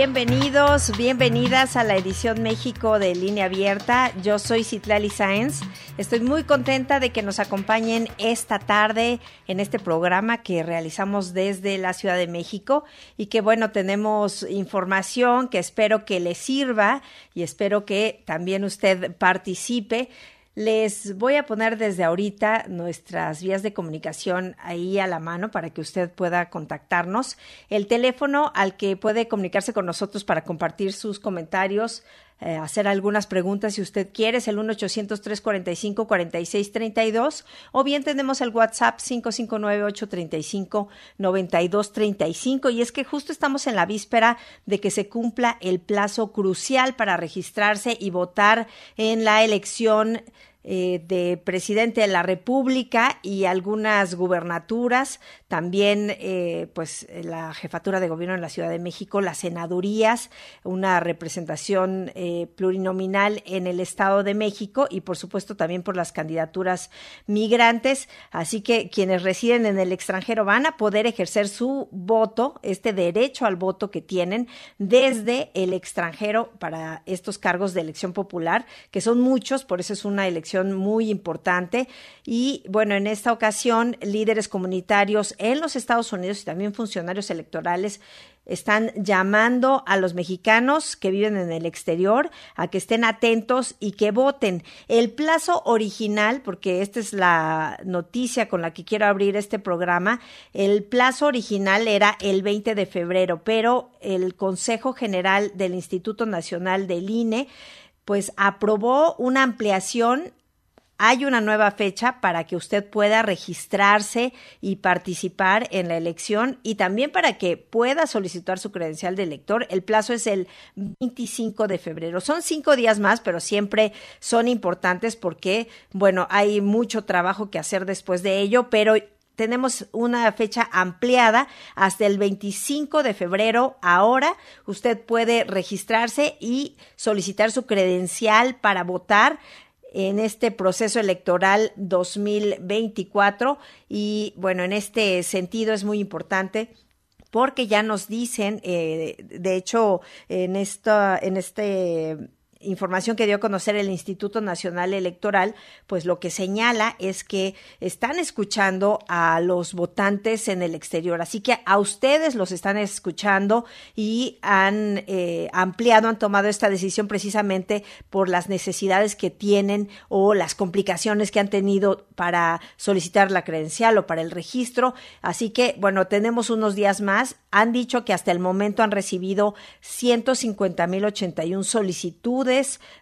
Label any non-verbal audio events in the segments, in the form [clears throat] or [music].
Bienvenidos, bienvenidas a la edición México de Línea Abierta. Yo soy Citlali Sáenz. Estoy muy contenta de que nos acompañen esta tarde en este programa que realizamos desde la Ciudad de México y que bueno, tenemos información que espero que les sirva y espero que también usted participe. Les voy a poner desde ahorita nuestras vías de comunicación ahí a la mano para que usted pueda contactarnos. El teléfono al que puede comunicarse con nosotros para compartir sus comentarios, eh, hacer algunas preguntas si usted quiere es el 1-800-345-4632 o bien tenemos el WhatsApp 559-835-9235 y es que justo estamos en la víspera de que se cumpla el plazo crucial para registrarse y votar en la elección eh, de presidente de la República y algunas gubernaturas, también eh, pues la jefatura de gobierno en la Ciudad de México, las senadurías, una representación eh, plurinominal en el Estado de México y por supuesto también por las candidaturas migrantes. Así que quienes residen en el extranjero van a poder ejercer su voto, este derecho al voto que tienen desde el extranjero para estos cargos de elección popular, que son muchos, por eso es una elección muy importante. Y bueno, en esta ocasión, líderes comunitarios en los Estados Unidos y también funcionarios electorales están llamando a los mexicanos que viven en el exterior a que estén atentos y que voten. El plazo original, porque esta es la noticia con la que quiero abrir este programa, el plazo original era el 20 de febrero, pero el Consejo General del Instituto Nacional del INE pues aprobó una ampliación hay una nueva fecha para que usted pueda registrarse y participar en la elección y también para que pueda solicitar su credencial de elector. El plazo es el 25 de febrero. Son cinco días más, pero siempre son importantes porque, bueno, hay mucho trabajo que hacer después de ello, pero tenemos una fecha ampliada hasta el 25 de febrero. Ahora usted puede registrarse y solicitar su credencial para votar en este proceso electoral 2024 y bueno, en este sentido es muy importante porque ya nos dicen, eh, de hecho, en esta, en este información que dio a conocer el Instituto Nacional Electoral, pues lo que señala es que están escuchando a los votantes en el exterior. Así que a ustedes los están escuchando y han eh, ampliado, han tomado esta decisión precisamente por las necesidades que tienen o las complicaciones que han tenido para solicitar la credencial o para el registro. Así que, bueno, tenemos unos días más. Han dicho que hasta el momento han recibido 150.081 solicitudes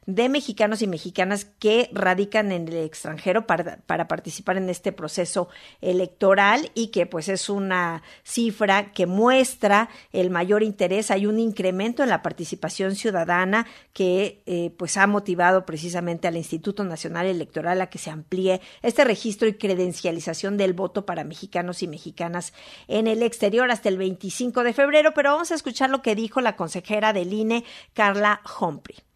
de mexicanos y mexicanas que radican en el extranjero para, participar en este proceso electoral y que pues es una cifra que muestra el mayor interés. Hay un incremento en la participación ciudadana que eh, pues ha motivado precisamente al Instituto Nacional Electoral a que se amplíe este registro y credencialización del voto para mexicanos y mexicanas en el exterior hasta el 25 de febrero. Pero vamos a escuchar lo que dijo la consejera del INE, Carla Humphrey.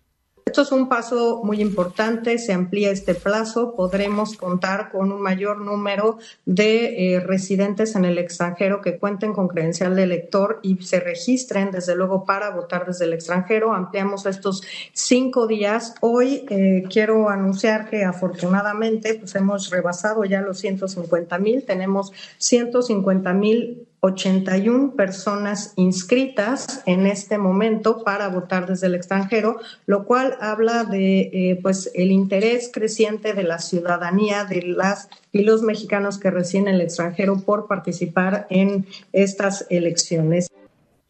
Esto es un paso muy importante, se amplía este plazo, podremos contar con un mayor número de eh, residentes en el extranjero que cuenten con credencial de elector y se registren, desde luego, para votar desde el extranjero. Ampliamos estos cinco días. Hoy eh, quiero anunciar que afortunadamente pues, hemos rebasado ya los 150 mil, tenemos 150 mil 81 personas inscritas en este momento para votar desde el extranjero, lo cual habla de eh, pues el interés creciente de la ciudadanía de las y los mexicanos que residen en el extranjero por participar en estas elecciones.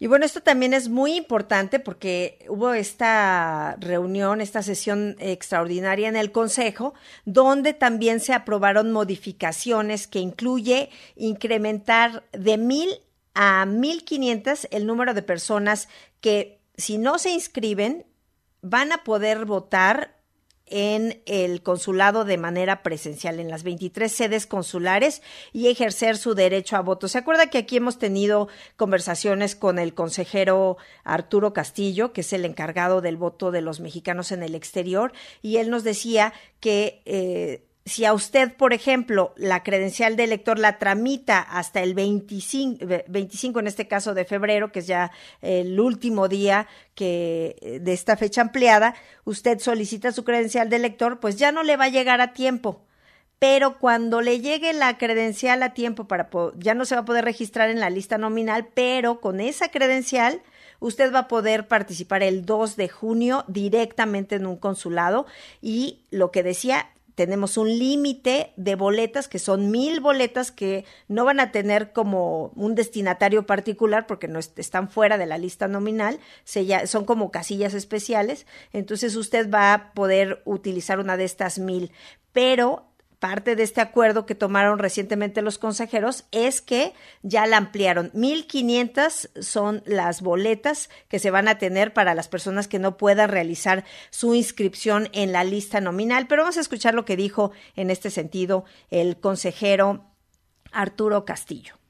Y bueno, esto también es muy importante porque hubo esta reunión, esta sesión extraordinaria en el Consejo, donde también se aprobaron modificaciones que incluye incrementar de mil a mil quinientas el número de personas que si no se inscriben van a poder votar en el consulado de manera presencial, en las 23 sedes consulares y ejercer su derecho a voto. ¿Se acuerda que aquí hemos tenido conversaciones con el consejero Arturo Castillo, que es el encargado del voto de los mexicanos en el exterior? Y él nos decía que eh, si a usted, por ejemplo, la credencial de elector la tramita hasta el 25, 25 en este caso de febrero, que es ya el último día que eh, de esta fecha ampliada, usted solicita su credencial de elector, pues ya no le va a llegar a tiempo. Pero cuando le llegue la credencial a tiempo para ya no se va a poder registrar en la lista nominal, pero con esa credencial usted va a poder participar el 2 de junio directamente en un consulado y lo que decía tenemos un límite de boletas, que son mil boletas que no van a tener como un destinatario particular porque no están fuera de la lista nominal, se son como casillas especiales, entonces usted va a poder utilizar una de estas mil, pero parte de este acuerdo que tomaron recientemente los consejeros es que ya la ampliaron. 1.500 son las boletas que se van a tener para las personas que no puedan realizar su inscripción en la lista nominal. Pero vamos a escuchar lo que dijo en este sentido el consejero Arturo Castillo.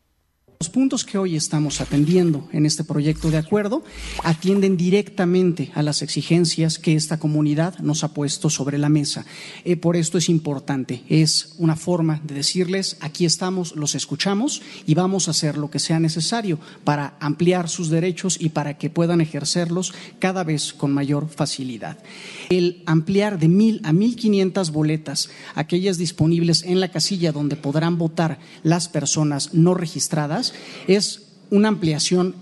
Los puntos que hoy estamos atendiendo en este proyecto de acuerdo atienden directamente a las exigencias que esta comunidad nos ha puesto sobre la mesa. Eh, por esto es importante, es una forma de decirles, aquí estamos, los escuchamos y vamos a hacer lo que sea necesario para ampliar sus derechos y para que puedan ejercerlos cada vez con mayor facilidad. El ampliar de mil a mil quinientas boletas, aquellas disponibles en la casilla donde podrán votar las personas no registradas, es una ampliación,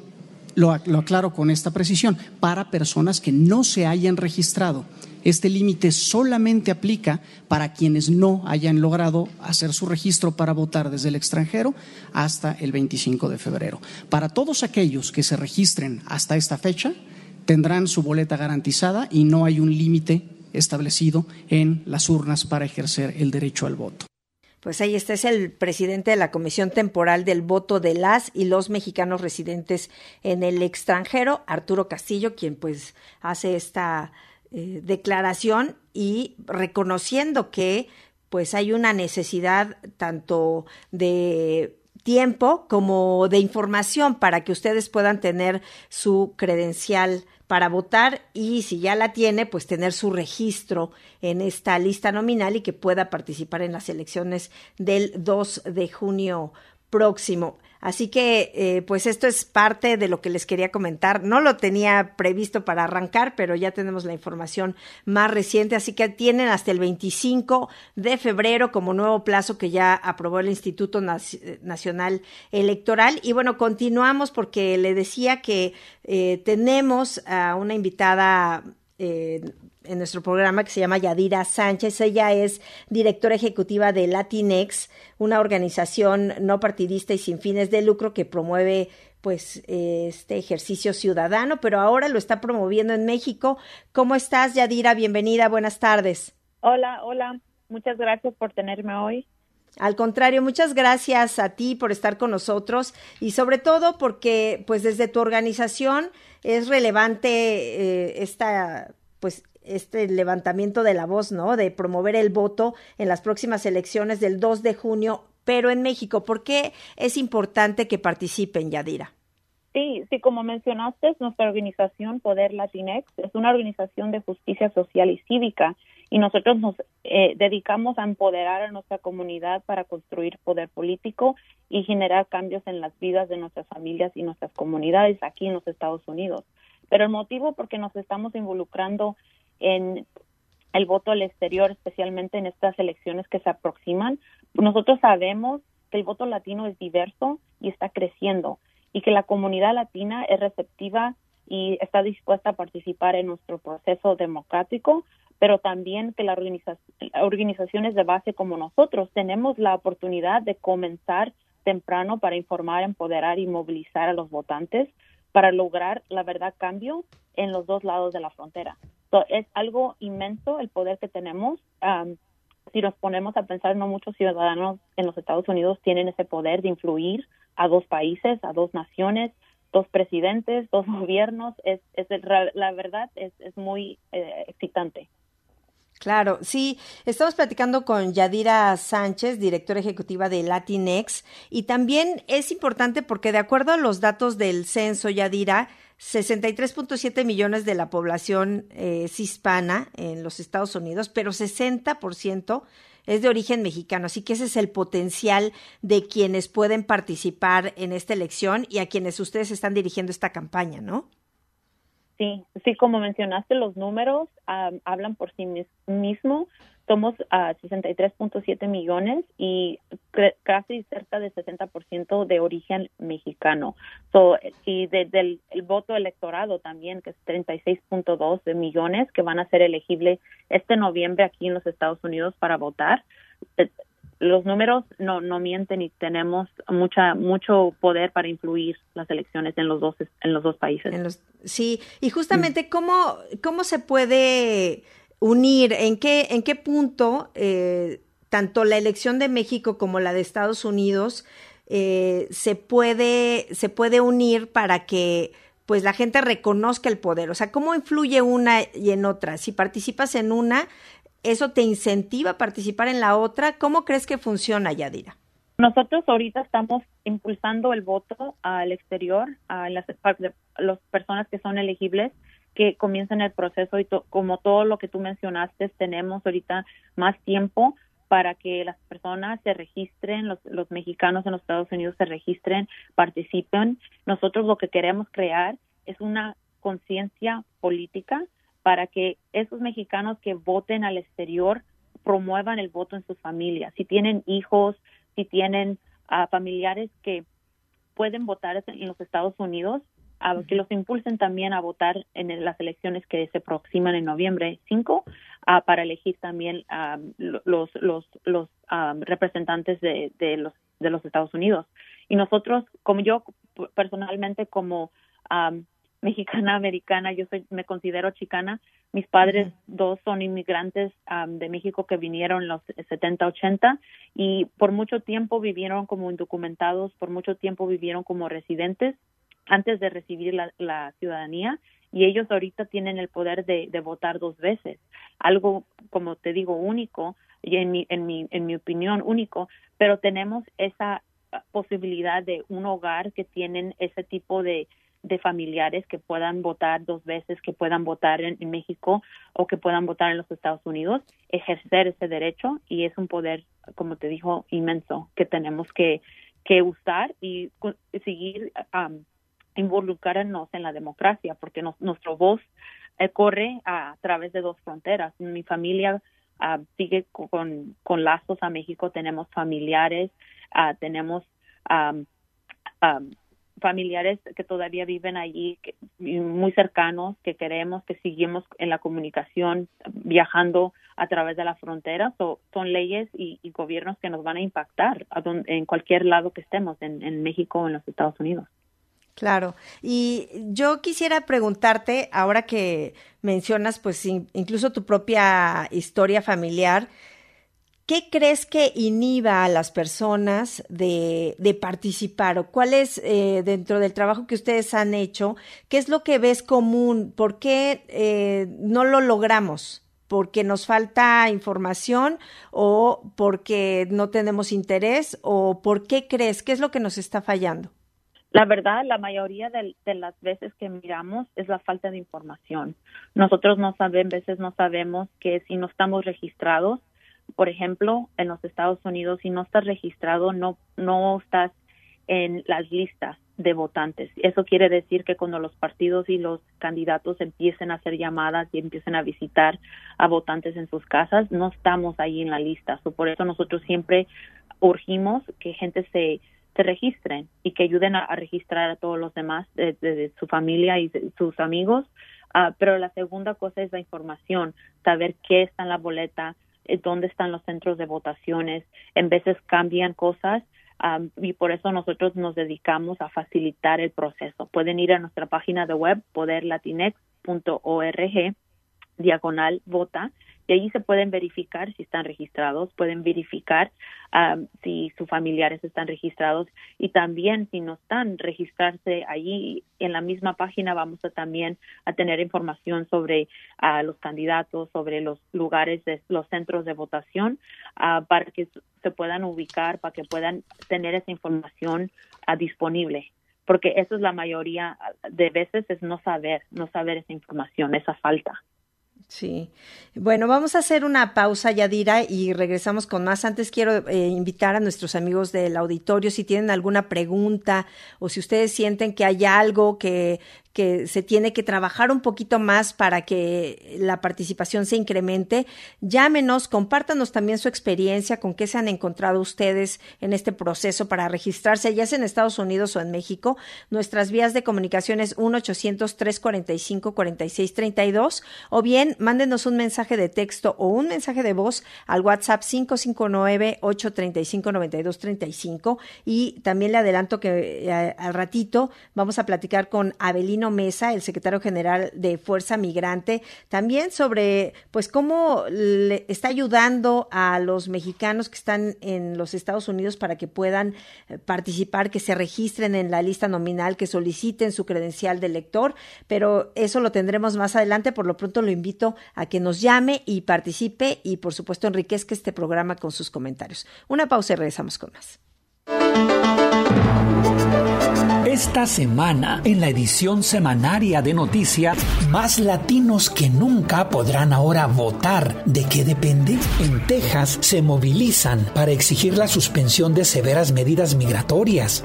lo, aclaro con esta precisión, para personas que no se hayan registrado. Este límite solamente aplica para quienes no hayan logrado hacer su registro para votar desde el extranjero hasta el 25 de febrero. Para todos aquellos que se registren hasta esta fecha, tendrán su boleta garantizada y no hay un límite establecido en las urnas para ejercer el derecho al voto. Pues ahí está, es el presidente de la Comisión Temporal del Voto de las y los mexicanos residentes en el extranjero, Arturo Castillo, quien pues hace esta eh, declaración y reconociendo que pues hay una necesidad tanto de tiempo como de información para que ustedes puedan tener su credencial para votar y si ya la tiene, pues tener su registro en esta lista nominal y que pueda participar en las elecciones del 2 de junio próximo. Así que, eh, pues esto es parte de lo que les quería comentar. No lo tenía previsto para arrancar, pero ya tenemos la información más reciente. Así que tienen hasta el 25 de febrero como nuevo plazo que ya aprobó el Instituto Nacional Electoral. Y bueno, continuamos porque le decía que eh, tenemos a una invitada eh, en nuestro programa que se llama Yadira Sánchez. Ella es directora ejecutiva de Latinex, una organización no partidista y sin fines de lucro que promueve pues este ejercicio ciudadano, pero ahora lo está promoviendo en México. ¿Cómo estás, Yadira? Bienvenida, buenas tardes. Hola, hola. Muchas gracias por tenerme hoy. Al contrario, muchas gracias a ti por estar con nosotros y sobre todo porque pues desde tu organización es relevante eh, esta pues este levantamiento de la voz, ¿no? De promover el voto en las próximas elecciones del 2 de junio, pero en México. ¿Por qué es importante que participen, Yadira? Sí, sí, como mencionaste, nuestra organización Poder Latinex es una organización de justicia social y cívica y nosotros nos eh, dedicamos a empoderar a nuestra comunidad para construir poder político y generar cambios en las vidas de nuestras familias y nuestras comunidades aquí en los Estados Unidos. Pero el motivo por qué nos estamos involucrando en el voto al exterior, especialmente en estas elecciones que se aproximan. Nosotros sabemos que el voto latino es diverso y está creciendo y que la comunidad latina es receptiva y está dispuesta a participar en nuestro proceso democrático, pero también que las organizaciones de base como nosotros tenemos la oportunidad de comenzar temprano para informar, empoderar y movilizar a los votantes para lograr la verdad cambio en los dos lados de la frontera es algo inmenso el poder que tenemos. si nos ponemos a pensar, no muchos ciudadanos en los Estados Unidos tienen ese poder de influir a dos países, a dos naciones, dos presidentes, dos [laughs] gobiernos. Es, es la verdad es, es muy eh, excitante. Claro, sí, estamos platicando con Yadira Sánchez, directora ejecutiva de Latinex, y también es importante porque de acuerdo a los datos del censo, Yadira, 63.7 millones de la población eh, es hispana en los Estados Unidos, pero 60% es de origen mexicano, así que ese es el potencial de quienes pueden participar en esta elección y a quienes ustedes están dirigiendo esta campaña, ¿no? Sí, sí, como mencionaste, los números hablan por sí mismos. Somos a 63.7 millones y casi cerca de 60% de origen mexicano. y desde el, voto electorado también, que es 36.2 de millones que van a ser elegibles este noviembre aquí en los Estados Unidos para votar los números no, no mienten y tenemos mucha mucho poder para influir las elecciones en los dos en los dos países. sí, y justamente cómo cómo se puede unir en qué en qué punto eh, tanto la elección de México como la de Estados Unidos eh, se puede se puede unir para que pues la gente reconozca el poder, o sea, cómo influye una y en otra. Si participas en una, ¿Eso te incentiva a participar en la otra? ¿Cómo crees que funciona, Yadira? Nosotros ahorita estamos impulsando el voto al exterior, a las, las personas que son elegibles que comiencen el proceso y como todo lo que tú mencionaste, tenemos ahorita más tiempo para que las personas se registren, los, los mexicanos en los Estados Unidos se registren, participen. Nosotros lo que queremos crear es una conciencia política para que esos mexicanos que voten al exterior promuevan el voto en sus familias. Si tienen hijos, si tienen ah, familiares que pueden votar en los Estados Unidos, que los impulsen también a votar en las elecciones que se aproximan en noviembre 5 ah, para elegir también los, los, los representantes de, de, los, de los Estados Unidos. Y nosotros, como yo personalmente, como mexicana americana, yo soy, me considero chicana. Mis padres dos son inmigrantes de México que vinieron en los 70, 80 y por mucho tiempo vivieron como indocumentados, por mucho tiempo vivieron como residentes antes de recibir la, ciudadanía y ellos ahorita tienen el poder de, votar dos veces. Algo, como te digo, único y en mi, en mi, en mi opinión único, pero tenemos esa posibilidad de un hogar que tienen ese tipo de de familiares que puedan votar dos veces, que puedan votar en, México o que puedan votar en los Estados Unidos, ejercer ese derecho y es un poder, como te dijo, inmenso que tenemos que, que usar y seguir um, involucrarnos en la democracia porque nuestra voz eh, corre a, través de dos fronteras. Mi familia sigue con, lazos a México, tenemos familiares, tenemos familiares que todavía viven allí, muy cercanos, que queremos, que seguimos en la comunicación, viajando a través de la frontera. son leyes y, gobiernos que nos van a impactar en cualquier lado que estemos, en, México o en los Estados Unidos. Claro. Y yo quisiera preguntarte, ahora que mencionas, pues, incluso tu propia historia familiar, ¿qué crees que inhiba a las personas de, participar? ¿O cuál es, eh, dentro del trabajo que ustedes han hecho, qué es lo que ves común? ¿Por qué eh, no lo logramos? ¿Porque nos falta información o porque no tenemos interés? ¿O por qué crees? ¿Qué es lo que nos está fallando? La verdad, la mayoría de, las veces que miramos es la falta de información. Nosotros no sabemos, veces no sabemos que si no estamos registrados, por ejemplo, en los Estados Unidos, si no estás registrado, no, no estás en las listas de votantes. Eso quiere decir que cuando los partidos y los candidatos empiecen a hacer llamadas y empiecen a visitar a votantes en sus casas, no estamos ahí en la lista. por eso nosotros siempre urgimos que gente se, se registren y que ayuden a, registrar a todos los demás de, su familia y sus amigos. Ah, pero la segunda cosa es la información, saber qué está en la boleta, eh, dónde están los centros de votaciones. En veces cambian cosas y por eso nosotros nos dedicamos a facilitar el proceso. Pueden ir a nuestra página de web poderlatinex.org diagonal vota y allí se pueden verificar si están registrados, pueden verificar um, si sus familiares están registrados y también si no están, registrarse allí en la misma página vamos a también a tener información sobre uh, los candidatos, sobre los lugares de los centros de votación uh, para que se puedan ubicar, para que puedan tener esa información disponible porque eso es la mayoría de veces es no saber, no saber esa información, esa falta. Sí. Bueno, vamos a hacer una pausa, Yadira, y regresamos con más. Antes quiero eh, invitar a nuestros amigos del auditorio si tienen alguna pregunta o si ustedes sienten que hay algo que, que se tiene que trabajar un poquito más para que la participación se incremente. Llámenos, compártanos también su experiencia, con qué se han encontrado ustedes en este proceso para registrarse, ya sea en Estados Unidos o en México. Nuestras vías de comunicación es 1-800-345-4632 o bien mándenos un mensaje de texto o un mensaje de voz al WhatsApp 559-835-9235 y también le adelanto que eh, al ratito vamos a platicar con Mesa, el secretario general de Fuerza Migrante, también sobre pues cómo le está ayudando a los mexicanos que están en los Estados Unidos para que puedan eh, participar, que se registren en la lista nominal, que soliciten su credencial de lector, pero eso lo tendremos más adelante. Por lo pronto lo invito a que nos llame y participe y por supuesto enriquezca este programa con sus comentarios. Una pausa y regresamos con más. Esta semana, en la edición semanaria de noticias, más latinos que nunca podrán ahora votar. ¿De qué depende? En Texas se movilizan para exigir la suspensión de severas medidas migratorias.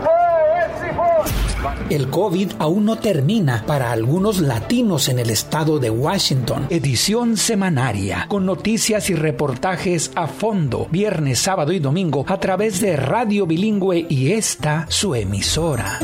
El COVID aún no termina para algunos latinos en el estado de Washington. Edición semanaria con noticias y reportajes a fondo, viernes, sábado y domingo a través de Radio Bilingüe y esta su emisora.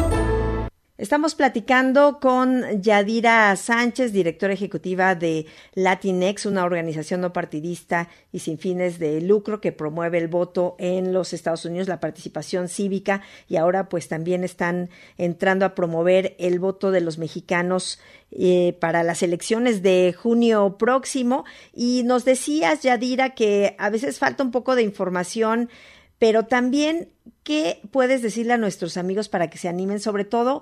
Estamos platicando con Yadira Sánchez, directora ejecutiva de Latinex, una organización no partidista y sin fines de lucro que promueve el voto en los Estados Unidos, la participación cívica y ahora pues también están entrando a promover el voto de los mexicanos eh, para las elecciones de junio próximo. Y nos decías, Yadira, que a veces falta un poco de información pero también, ¿qué puedes decirle a nuestros amigos para que se animen? Sobre todo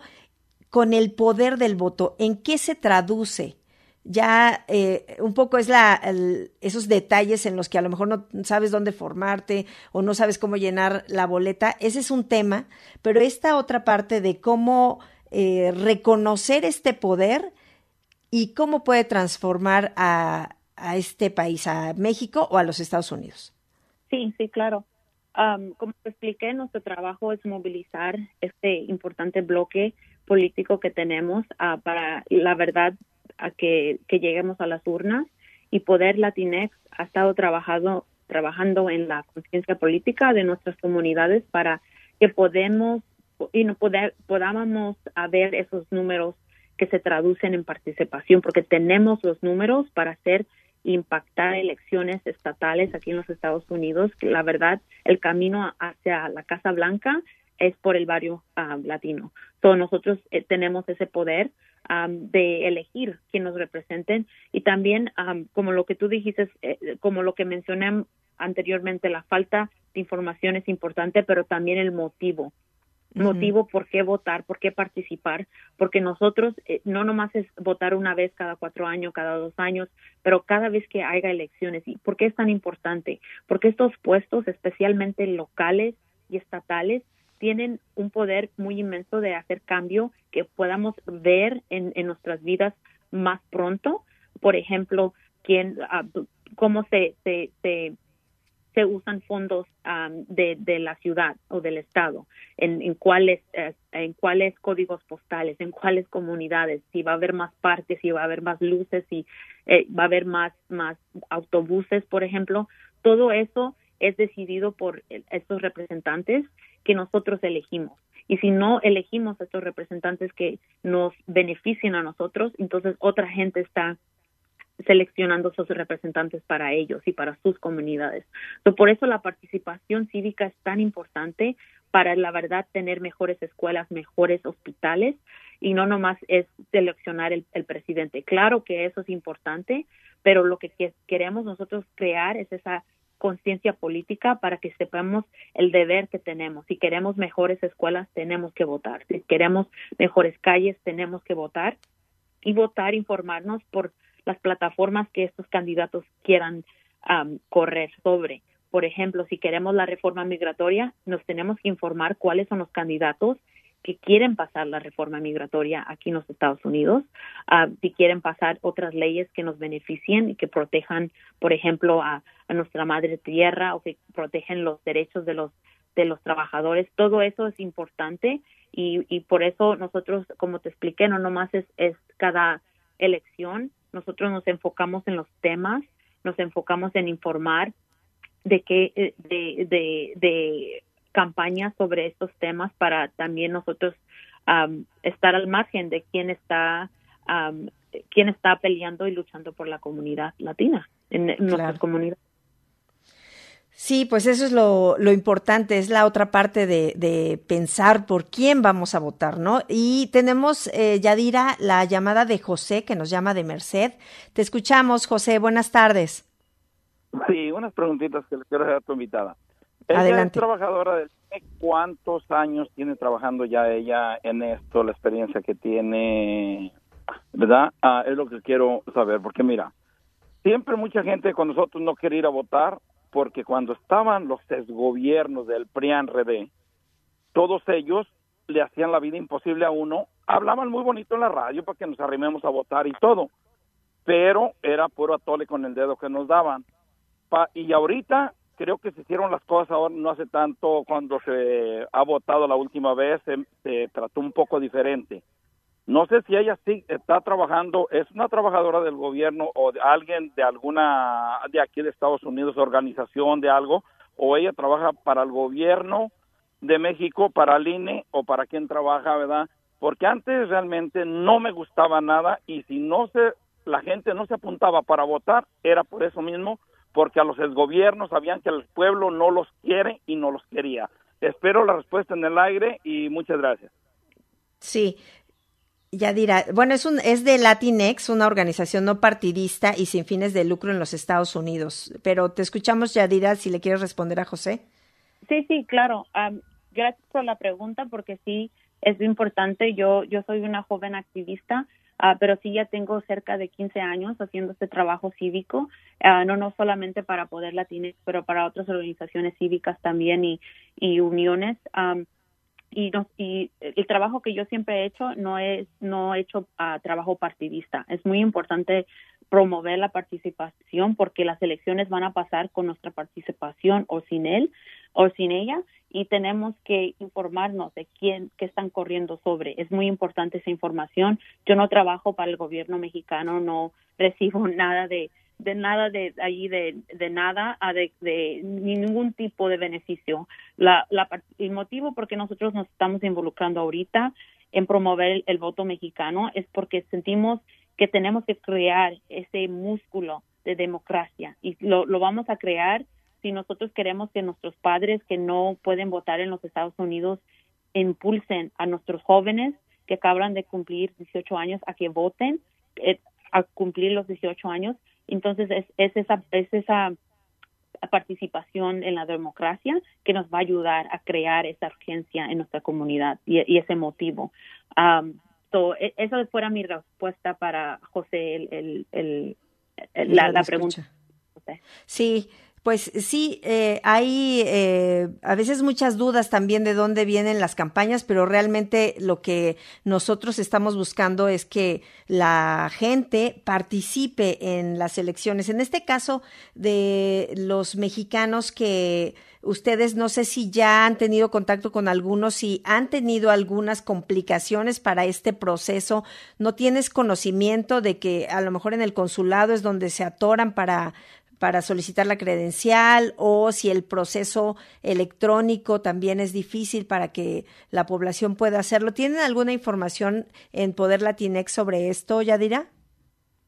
con el poder del voto, ¿en qué se traduce? Ya eh, un poco es la, esos detalles en los que a lo mejor no sabes dónde formarte o no sabes cómo llenar la boleta. Ese es un tema, pero esta otra parte de cómo eh, reconocer este poder y cómo puede transformar a, a, este país, a México o a los Estados Unidos. Sí, sí, claro. como te expliqué, nuestro trabajo es movilizar este importante bloque político que tenemos uh, para la verdad que, que, lleguemos a las urnas y Poder Latinex ha estado trabajando trabajando en la conciencia política de nuestras comunidades para que podemos y no poder, podamos ver esos números que se traducen en participación porque tenemos los números para hacer impactar elecciones estatales aquí en los Estados Unidos. La verdad, el camino hacia la Casa Blanca es por el barrio ah, latino. So, nosotros eh, tenemos ese poder de elegir quién nos representen y también, como lo que tú dijiste, eh, como lo que mencioné anteriormente, la falta de información es importante, pero también el motivo. Motivo por qué votar, por qué participar, porque nosotros eh, no nomás es votar una vez cada cuatro años, cada dos años, pero cada vez que haya elecciones. ¿Y por qué es tan importante? Porque estos puestos, especialmente locales y estatales, tienen un poder muy inmenso de hacer cambio que podamos ver en, nuestras vidas más pronto. Por ejemplo, quién, ah, cómo se, se, se, usan fondos de, de, la ciudad o del estado, en, en cuáles eh, en cuáles códigos postales, en cuáles comunidades, si va a haber más parques, si va a haber más luces, si eh, va a haber más más autobuses, por ejemplo, todo eso es decidido por estos representantes que nosotros elegimos. Y si no elegimos a estos representantes que nos beneficien a nosotros, entonces otra gente está seleccionando sus representantes para ellos y para sus comunidades. por eso la participación cívica es tan importante para, la verdad, tener mejores escuelas, mejores hospitales y no nomás es seleccionar el, el presidente. Claro que eso es importante, pero lo que queremos nosotros crear es esa conciencia política para que sepamos el deber que tenemos. Si queremos mejores escuelas, tenemos que votar. Si queremos mejores calles, tenemos que votar. Y votar, informarnos por las plataformas que estos candidatos quieran correr sobre. Por ejemplo, si queremos la reforma migratoria, nos tenemos que informar cuáles son los candidatos que quieren pasar la reforma migratoria aquí en los Estados Unidos, ah, si quieren pasar otras leyes que nos beneficien y que protejan, por ejemplo, a, nuestra madre tierra o que protegen los derechos de los de los trabajadores, todo eso es importante y, y por eso nosotros, como te expliqué, no nomás es, es cada elección, nosotros nos enfocamos en los temas, nos enfocamos en informar de qué eh, de, de, de campañas sobre estos temas para también nosotros estar al margen de quién está quién está peleando y luchando por la comunidad latina en, nuestra comunidad. Sí, pues eso es lo, lo importante, es la otra parte de, de, pensar por quién vamos a votar, ¿no? Y tenemos, eh, Yadira, la llamada de José, que nos llama de Merced. Te escuchamos, José, buenas tardes. Sí, unas preguntitas que le quiero hacer a tu invitada. Ella es trabajadora del ¿Cuántos años tiene trabajando ya ella en esto, la experiencia que tiene? ¿Verdad? Ah, es lo que quiero saber, porque mira, siempre mucha gente con nosotros no quiere ir a votar porque cuando estaban los gobiernos del PRIAN-RD, todos ellos le hacían la vida imposible a uno, hablaban muy bonito en la radio para que nos arrimemos a votar y todo, pero era puro atole con el dedo que nos daban. y ahorita creo que se hicieron las cosas ahora no hace tanto cuando se ha votado la última vez se, trató un poco diferente. No sé si ella sí está trabajando es una trabajadora del gobierno o de alguien de alguna de aquí de Estados Unidos organización de algo o ella trabaja para el gobierno de México para el INE o para quien trabaja verdad porque antes realmente no me gustaba nada y si no se la gente no se apuntaba para votar era por eso mismo porque a los gobiernos sabían que el pueblo no los quiere y no los quería. Espero la respuesta en el aire y muchas gracias. Sí, ya dirá, bueno, es, un, es de Latinex, una organización no partidista y sin fines de lucro en los Estados Unidos. Pero te escuchamos, Yadira, si le quieres responder a José. Sí, sí, claro. gracias por la pregunta, porque sí, es importante. Yo, yo soy una joven activista Ah, pero sí ya tengo cerca de 15 años haciendo este trabajo cívico, uh, no, no solamente para Poder Latines, pero para otras organizaciones cívicas también y, y uniones. Y, no, y el trabajo que yo siempre he hecho no es no he hecho uh, trabajo partidista. Es muy importante promover la participación porque las elecciones van a pasar con nuestra participación o sin él o sin ella y tenemos que informarnos de quién qué están corriendo sobre. Es muy importante esa información. Yo no trabajo para el gobierno mexicano, no recibo [laughs] nada de de nada de allí de, de nada a de, de, ningún tipo de beneficio. La, la, el motivo por qué nosotros nos estamos involucrando ahorita en promover el, voto mexicano es porque sentimos que tenemos que crear ese músculo de democracia y lo, lo vamos a crear si nosotros queremos que nuestros padres que no pueden votar en los Estados Unidos impulsen a nuestros jóvenes que acaban de cumplir 18 años a que voten eh, a cumplir los 18 años. Entonces es, es esa es esa participación en la democracia que nos va a ayudar a crear esa urgencia en nuestra comunidad y, ese motivo. Um, so, e, eso fuera mi respuesta para José el, el, la, la pregunta. Sí, pues sí, eh, hay eh, a veces muchas dudas también de dónde vienen las campañas, pero realmente lo que nosotros estamos buscando es que la gente participe en las elecciones. En este caso de los mexicanos que ustedes no sé si ya han tenido contacto con algunos, si han tenido algunas complicaciones para este proceso, no tienes conocimiento de que a lo mejor en el consulado es donde se atoran para para solicitar la credencial o si el proceso electrónico también es difícil para que la población pueda hacerlo. ¿Tienen alguna información en Poder Latinex sobre esto, Yadira?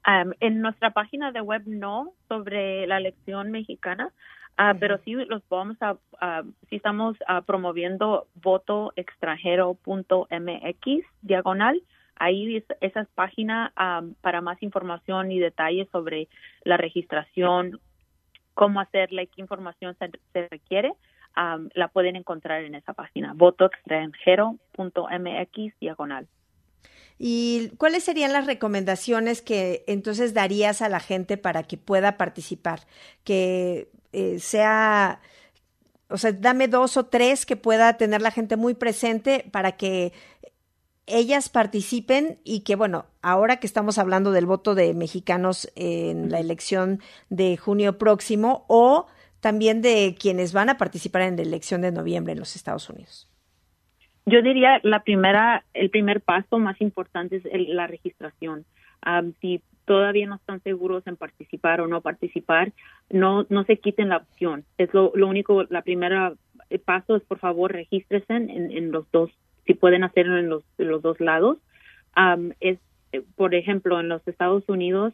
Um, en nuestra página de web no sobre la elección mexicana, uh, pero sí los vamos a, uh, sí estamos uh, promoviendo votoextranjero.mx diagonal ahí esa página para más información y detalles sobre la registración, cómo hacerla y qué información se, requiere, la pueden encontrar en esa página, votoextranjero.mx diagonal. ¿Y cuáles serían las recomendaciones que entonces darías a la gente para que pueda participar? Que eh, sea, o sea, dame dos o tres que pueda tener la gente muy presente para que ellas participen y que, bueno, ahora que estamos hablando del voto de mexicanos en la elección de junio próximo o también de quienes van a participar en la elección de noviembre en los Estados Unidos. Yo diría la primera, el primer paso más importante es la registración. si todavía no están seguros en participar o no participar, no, no se quiten la opción. Es lo, lo único, la primera paso es por favor regístrese en, en los dos, si pueden hacerlo en los, los dos lados. es, por ejemplo, en los Estados Unidos,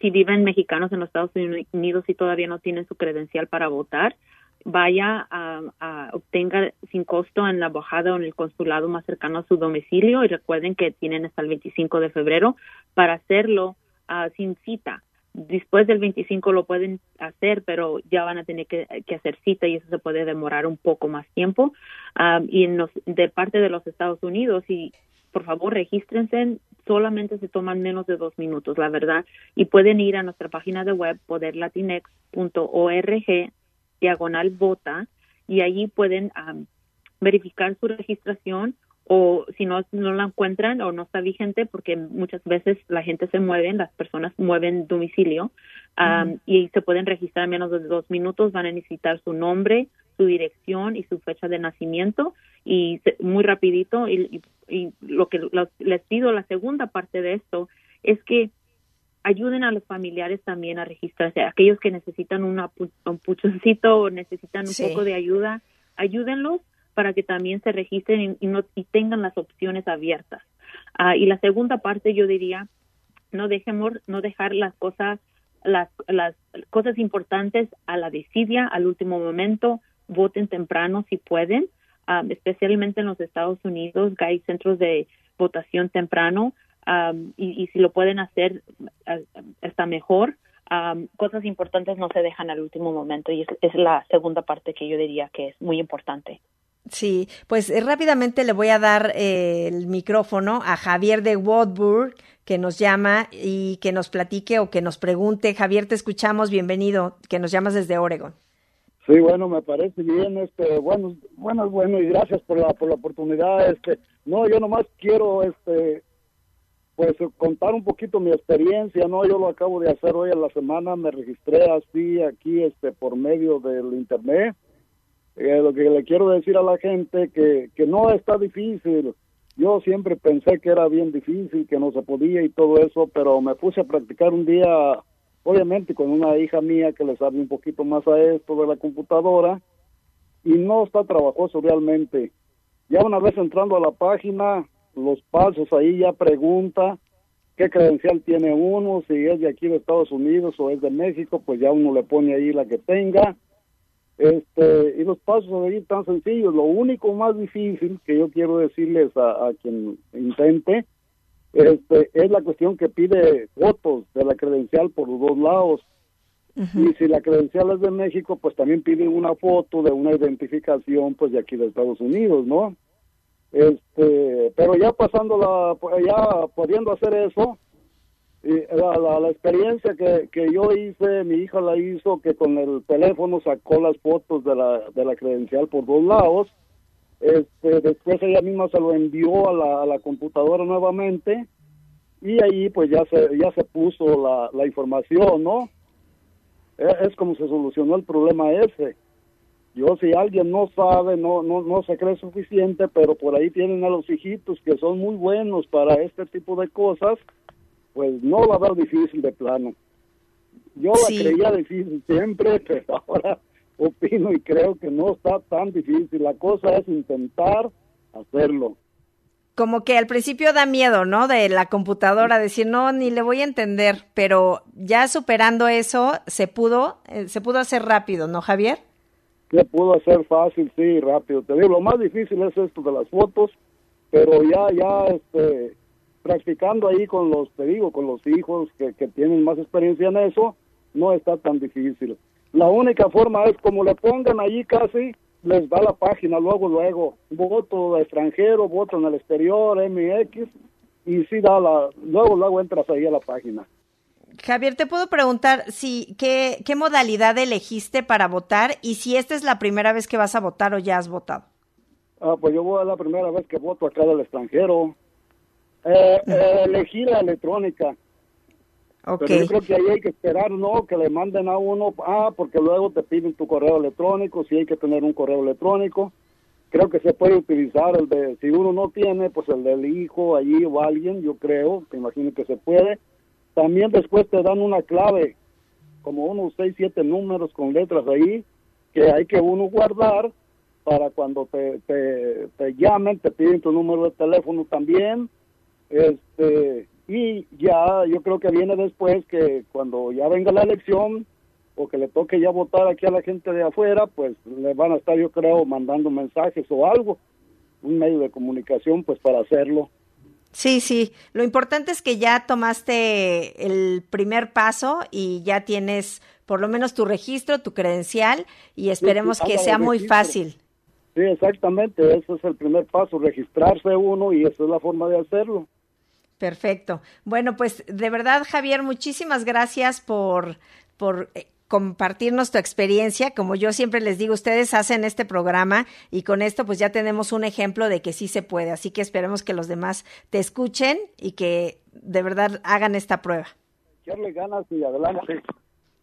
si viven mexicanos en los Estados Unidos y todavía no tienen su credencial para votar, vaya a, obtenga sin costo en la embajada o en el consulado más cercano a su domicilio y recuerden que tienen hasta el 25 de febrero para hacerlo ah, sin cita. Después del 25 lo pueden hacer, pero ya van a tener que, hacer cita y eso se puede demorar un poco más tiempo. Ah, y en de parte de los Estados Unidos, y por favor regístrense, solamente se toman menos de dos minutos, la verdad, y pueden ir a nuestra página de web poderlatinex.org diagonal vota y allí pueden verificar su registración o si no, no la encuentran o no está vigente, porque muchas veces la gente se mueve, las personas mueven domicilio y se pueden registrar en menos de dos minutos, van a necesitar su nombre, su dirección y su fecha de nacimiento y muy rapidito y, y, lo que les pido, la segunda parte de esto es que ayuden a los familiares también a registrarse. Aquellos que necesitan una, un puchoncito o necesitan un poco de ayuda, ayúdenlos para que también se registren y, no, y tengan las opciones abiertas. Ah, y la segunda parte yo diría, no dejemos, no dejar las cosas, las, las cosas importantes a la desidia, al último momento, voten temprano si pueden, ah, especialmente en los Estados Unidos, hay centros de votación temprano y, si lo pueden hacer está mejor. cosas importantes no se dejan al último momento y es, la segunda parte que yo diría que es muy importante. Sí, pues eh, rápidamente le voy a dar eh, el micrófono a Javier de Wartburg que nos llama y que nos platique o que nos pregunte. Javier, te escuchamos, bienvenido, que nos llamas desde Oregon. Sí, bueno, me parece bien, este, bueno, bueno, bueno, y gracias por la, por la oportunidad, este, no, yo nomás quiero, este, pues contar un poquito mi experiencia, ¿no? Yo lo acabo de hacer hoy en la semana, me registré así aquí este por medio del internet. Eh, lo que le quiero decir a la gente que, que no está difícil. Yo siempre pensé que era bien difícil, que no se podía y todo eso, pero me puse a practicar un día, obviamente con una hija mía que le sabe un poquito más a esto de la computadora y no está trabajoso realmente. Ya una vez entrando a la página, los pasos ahí ya pregunta qué credencial tiene uno, si es de aquí de Estados Unidos o es de México, pues ya uno le pone ahí la que tenga. Este, y los pasos ahí tan sencillos. Lo único más difícil que yo quiero decirles a, quien intente este, es la cuestión que pide fotos de la credencial por los dos lados. Y si la credencial es de México, pues también pide una foto de una identificación, pues de aquí de Estados Unidos, ¿no? Este, pero ya pasando la, ya pudiendo hacer eso, la, la, experiencia que, que yo hice, mi hija la hizo, que con el teléfono sacó las fotos de la, de la credencial por dos lados, este, después ella misma se lo envió a la, a la computadora nuevamente y ahí pues ya se, ya se puso la, la información, ¿no? Es, es como se solucionó el problema ese. Yo si alguien no sabe, no, no, no se cree suficiente, pero por ahí tienen a los hijitos que son muy buenos para este tipo de cosas, pues no va a dar difícil de plano. Yo la creía difícil siempre, [laughs] pero ahora opino y creo que no está tan difícil. La cosa es intentar hacerlo. Como que al principio da miedo, ¿no? De la computadora, decir, no, ni le voy a entender, pero ya superando eso, se pudo, eh, se pudo hacer rápido, ¿no, Javier? que pudo hacer fácil, sí, rápido. Te digo, lo más difícil es esto de las fotos, pero ya, ya, este, practicando ahí con los, te digo, con los hijos que, que tienen más experiencia en eso, no está tan difícil. La única forma es como le pongan allí casi, les va la página luego, luego, voto extranjero, voto en el exterior, MX, y sí da la, luego, luego entras ahí a la página. Javier, te puedo preguntar si qué, qué modalidad elegiste para votar y si esta es la primera vez que vas a votar o ya has votado. Ah, pues yo voy a la primera vez que voto acá del extranjero. Eh, eh, elegí la electrónica. Okay. Pero yo creo que ahí hay que esperar, ¿no? Que le manden a uno, ah, porque luego te piden tu correo electrónico, si hay que tener un correo electrónico. Creo que se puede utilizar el de, si uno no tiene, pues el del hijo allí o alguien, yo creo, te imagino que se puede. También después te dan una clave, como unos seis, siete números con letras ahí, que hay que uno guardar para cuando te, te, te llamen, te piden tu número de teléfono también este, y ya yo creo que viene después que cuando ya venga la elección o que le toque ya votar aquí a la gente de afuera, pues le van a estar yo creo mandando mensajes o algo, un medio de comunicación pues para hacerlo. Sí, sí, lo importante es que ya tomaste el primer paso y ya tienes por lo menos tu registro, tu credencial y esperemos que sea muy fácil. Sí, exactamente, ese es el primer paso, registrarse uno y esa es la forma de hacerlo. Perfecto. Bueno, pues de verdad, Javier, muchísimas gracias por, por eh, compartirnos tu experiencia. Como yo siempre les digo, ustedes hacen este programa y con esto pues ya tenemos un ejemplo de que sí se puede. Así que esperemos que los demás te escuchen y que de verdad hagan esta prueba. ganas y adelante.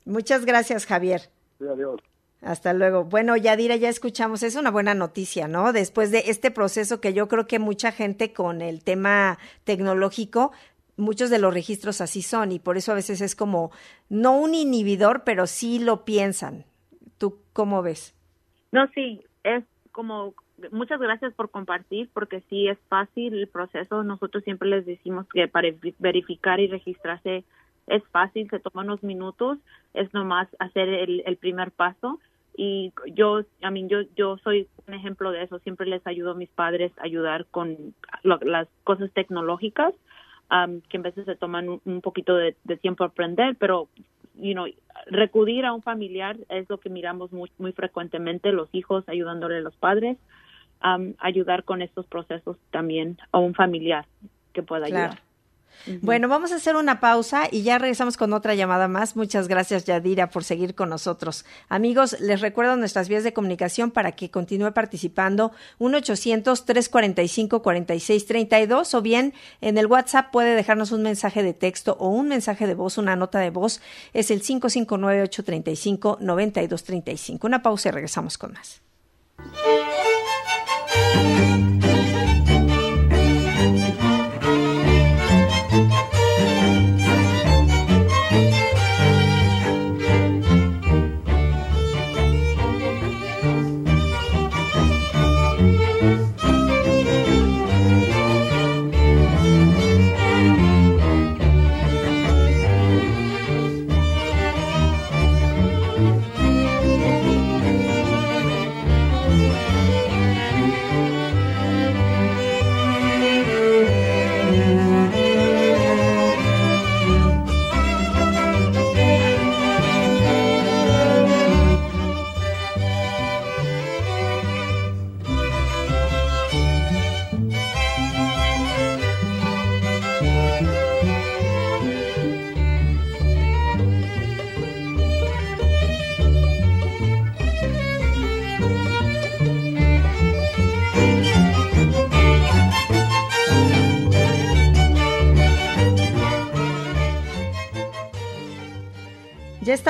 Muchas gracias, Javier. Sí, adiós. Hasta luego. Bueno, Yadira, ya escuchamos, es una buena noticia, ¿no? Después de este proceso que yo creo que mucha gente con el tema tecnológico, muchos de los registros así son y por eso a veces es como, no un inhibidor, pero sí lo piensan. ¿Tú cómo ves? No, sí, es como, muchas gracias por compartir, porque sí es fácil el proceso. Nosotros siempre les decimos que para verificar y registrarse es fácil, se toma unos minutos, es nomás hacer el, el primer paso y yo, a mí, yo, yo soy un ejemplo de eso. Siempre les ayudo a mis padres a ayudar con las cosas tecnológicas, que a veces se toman un, poquito de, tiempo a aprender, pero, you know, recudir a un familiar es lo que miramos muy, muy frecuentemente, los hijos ayudándole a los padres, ayudar con estos procesos también a un familiar que pueda ayudar. Bueno, vamos a hacer una pausa y ya regresamos con otra llamada más. Muchas gracias, Yadira, por seguir con nosotros. Amigos, les recuerdo nuestras vías de comunicación para que continúe participando. 1-800-345-4632 o bien en el WhatsApp puede dejarnos un mensaje de texto o un mensaje de voz, una nota de voz. Es el 559-835-9235. Una pausa y regresamos con más.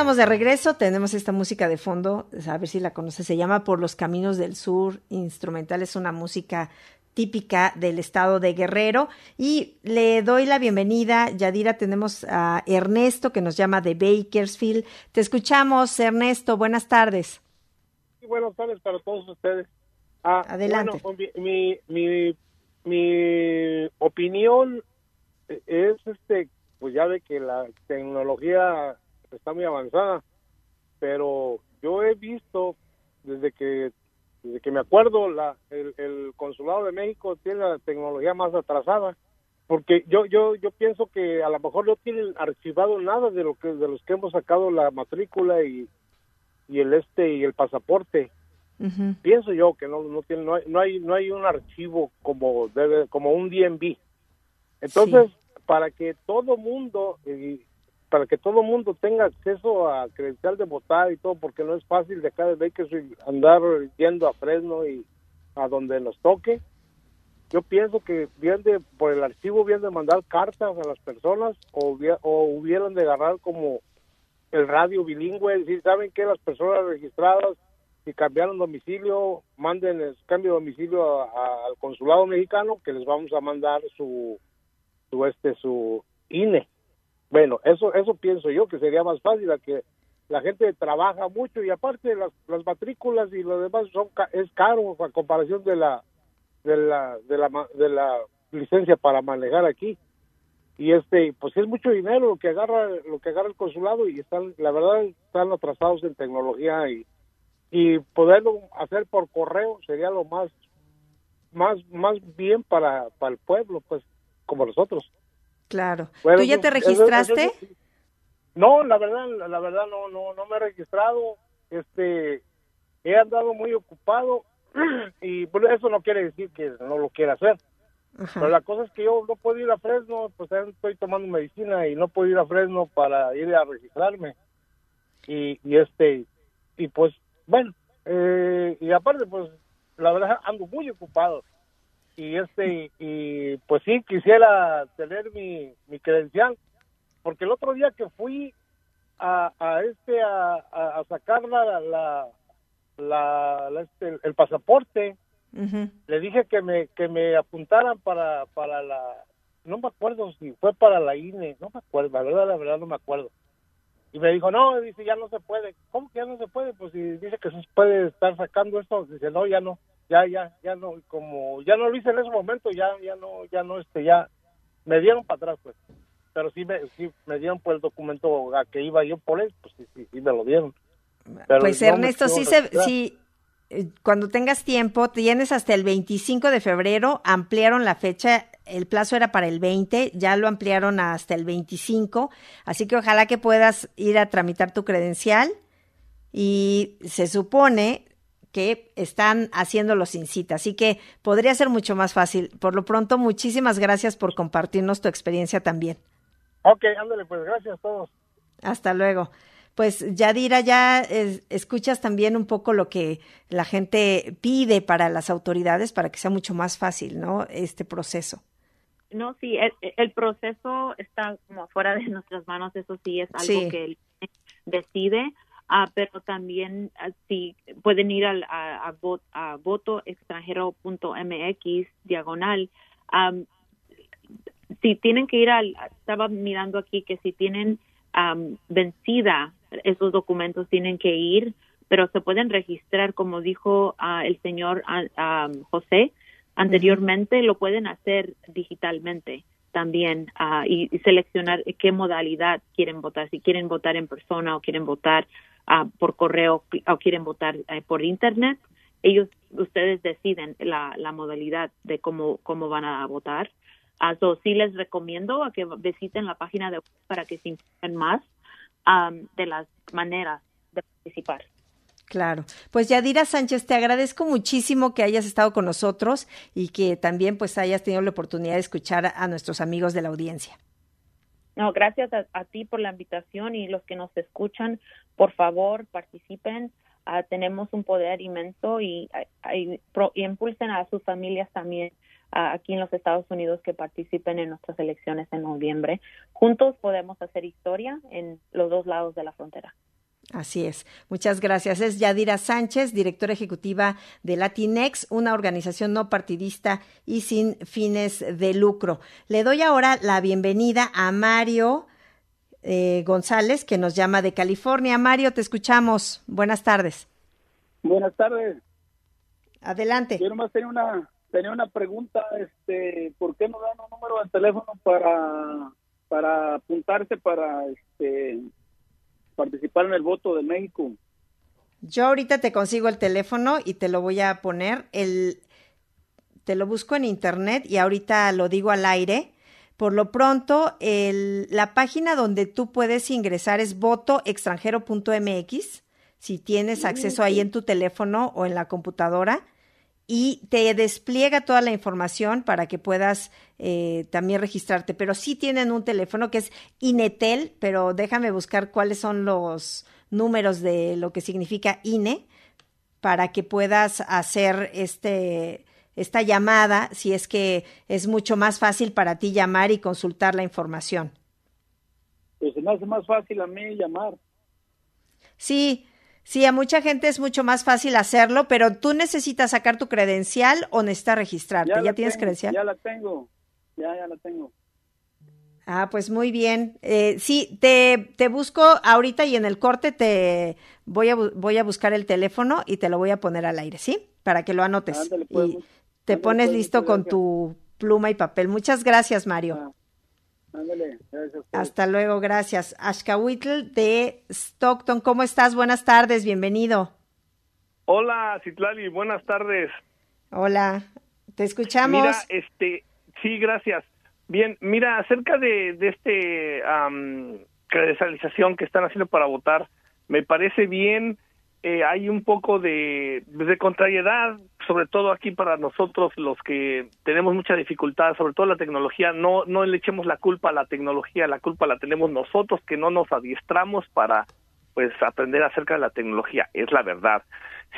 Estamos de regreso, tenemos esta música de fondo, a ver si la conoces, se llama Por los Caminos del Sur, instrumental, es una música típica del estado de Guerrero. Y le doy la bienvenida, Yadira, tenemos a Ernesto que nos llama de Bakersfield. Te escuchamos, Ernesto, buenas tardes. buenas tardes para todos ustedes. Ah, Adelante. Mi, mi, mi opinión es, este, pues ya ve que la tecnología está muy avanzada, pero yo he visto desde que desde que me acuerdo, la, el, consulado de México tiene la tecnología más atrasada, porque yo yo yo pienso que a lo mejor no tienen archivado nada de lo que de los que hemos sacado la matrícula y, y el este y el pasaporte. Pienso yo que no no tiene no hay, no hay no hay un archivo como debe como un DMV. Entonces, para que todo mundo para que todo mundo tenga acceso a credencial de votar y todo, porque no es fácil de acá de que andar yendo a Fresno y a donde nos toque. Yo pienso que bien de, por el archivo, bien de mandar cartas a las personas o, o hubieran de agarrar como el radio bilingüe, si saben que las personas registradas si cambiaron domicilio, manden el cambio de domicilio al consulado mexicano que les vamos a mandar su, su este su INE bueno, eso eso pienso yo que sería más fácil, a que la gente trabaja mucho y aparte las, las matrículas y lo demás son es caro a comparación de la de la de la de la licencia para manejar aquí. Y este pues es mucho dinero lo que agarra lo que agarra el consulado y están la verdad están atrasados en tecnología y y poderlo hacer por correo sería lo más más más bien para para el pueblo pues como nosotros Claro. ¿Tú ya te registraste? no, la verdad, la verdad no, no, no me he registrado. Este, he andado muy ocupado [clears throat] y pues, eso no quiere decir que no lo quiera hacer. Pero la cosa es que yo no puedo ir a Fresno, pues estoy tomando medicina y no puedo ir a Fresno para ir a registrarme. Y, y este, y pues, bueno, eh, y aparte, pues, la verdad ando muy ocupado y este y pues sí quisiera tener mi, mi credencial porque el otro día que fui a, a este a, a, sacar la la, la, este, el pasaporte le dije que me que me apuntaran para para la no me acuerdo si fue para la INE no me acuerdo la verdad la verdad no me acuerdo. Y me dijo no dice ya no se puede. Cómo que ya no se puede pues si dice que se puede estar sacando esto dice no ya no ya ya ya no como ya no lo hice en ese momento ya ya no ya no este ya me dieron para atrás pues. Pero sí me sí me dieron por el documento a que iba yo por él pues sí sí, sí me lo dieron. Pues Ernesto sí se sí eh, cuando tengas tiempo tienes hasta el 25 de febrero ampliaron la fecha el plazo era para el 20, ya lo ampliaron hasta el 25, así que ojalá que puedas ir a tramitar tu credencial y se supone que están haciéndolo sin cita. Así que podría ser mucho más fácil. Por lo pronto, muchísimas gracias por compartirnos tu experiencia también. Ok, ándale, pues gracias a todos. Hasta luego. Pues Yadira, ya escuchas también un poco lo que la gente pide para las autoridades para que sea mucho más fácil, ¿no? Este proceso. No, sí, el, proceso está como fuera de nuestras manos, eso sí es algo que él decide Ah, pero también ah, si pueden ir al, a, a, a votoextranjero.mx diagonal. si tienen que ir al, estaba mirando aquí que si tienen vencida esos documentos tienen que ir, pero se pueden registrar, como dijo ah, el señor José anteriormente, lo pueden hacer digitalmente también y, seleccionar qué modalidad quieren votar, si quieren votar en persona o quieren votar Ah, por correo o quieren votar eh, por internet, ellos, ustedes deciden la, la modalidad de cómo, cómo van a votar. Uh, sí les recomiendo a que visiten la página de para que se informen más de las maneras de participar. Claro. Pues Yadira Sánchez, te agradezco muchísimo que hayas estado con nosotros y que también pues hayas tenido la oportunidad de escuchar a nuestros amigos de la audiencia. No, gracias a, ti por la invitación y los que nos escuchan, por favor, participen. Ah, tenemos un poder inmenso y, impulsen a sus familias también ah, aquí en los Estados Unidos que participen en nuestras elecciones en noviembre. Juntos podemos hacer historia en los dos lados de la frontera. Así es. Muchas gracias. Es Yadira Sánchez, directora ejecutiva de Latinex, una organización no partidista y sin fines de lucro. Le doy ahora la bienvenida a Mario eh, González, que nos llama de California. Mario, te escuchamos. Buenas tardes. Buenas tardes. Adelante. Yo nomás tenía una, tenía una pregunta, este, ¿por qué no dan un número de teléfono para, para apuntarse para este participar en el voto de México. Yo ahorita te consigo el teléfono y te lo voy a poner. El, te lo busco en internet y ahorita lo digo al aire. Por lo pronto, el, la página donde tú puedes ingresar es votoextranjero.mx, si tienes acceso ahí en tu teléfono o en la computadora, y te despliega toda la información para que puedas eh, también registrarte. Pero sí tienen un teléfono que es Inetel, pero déjame buscar cuáles son los números de lo que significa INE para que puedas hacer este esta llamada si es que es mucho más fácil para ti llamar y consultar la información. Pues se me hace más fácil a mí llamar. Sí, sí, a mucha gente es mucho más fácil hacerlo, pero tú necesitas sacar tu credencial o necesitas registrarte. ¿Ya, tienes credencial? Ya la tengo, ya, ya la tengo. Ah, pues muy bien. Eh, sí, te, te busco ahorita y en el corte te voy a, voy a buscar el teléfono y te lo voy a poner al aire, ¿sí? Para que lo anotes. Pues, y te pones pues, listo con tu pluma y papel. Muchas gracias, Mario. Ah, ándale, gracias. Hasta luego, gracias. Ashkawitl de Stockton, ¿cómo estás? Buenas tardes, bienvenido. Am, Citlali, buenas tardes. Hola, te escuchamos. Mira, este, sí, gracias. Bien, mira, acerca de, de este um, credencialización que están haciendo para votar, me parece bien. Eh, hay un poco de, de contrariedad, sobre todo aquí para nosotros los que tenemos mucha dificultad, sobre todo la tecnología, no, no le echemos la culpa a la tecnología, la culpa la tenemos nosotros que no nos adiestramos para pues aprender acerca de la tecnología, es la verdad.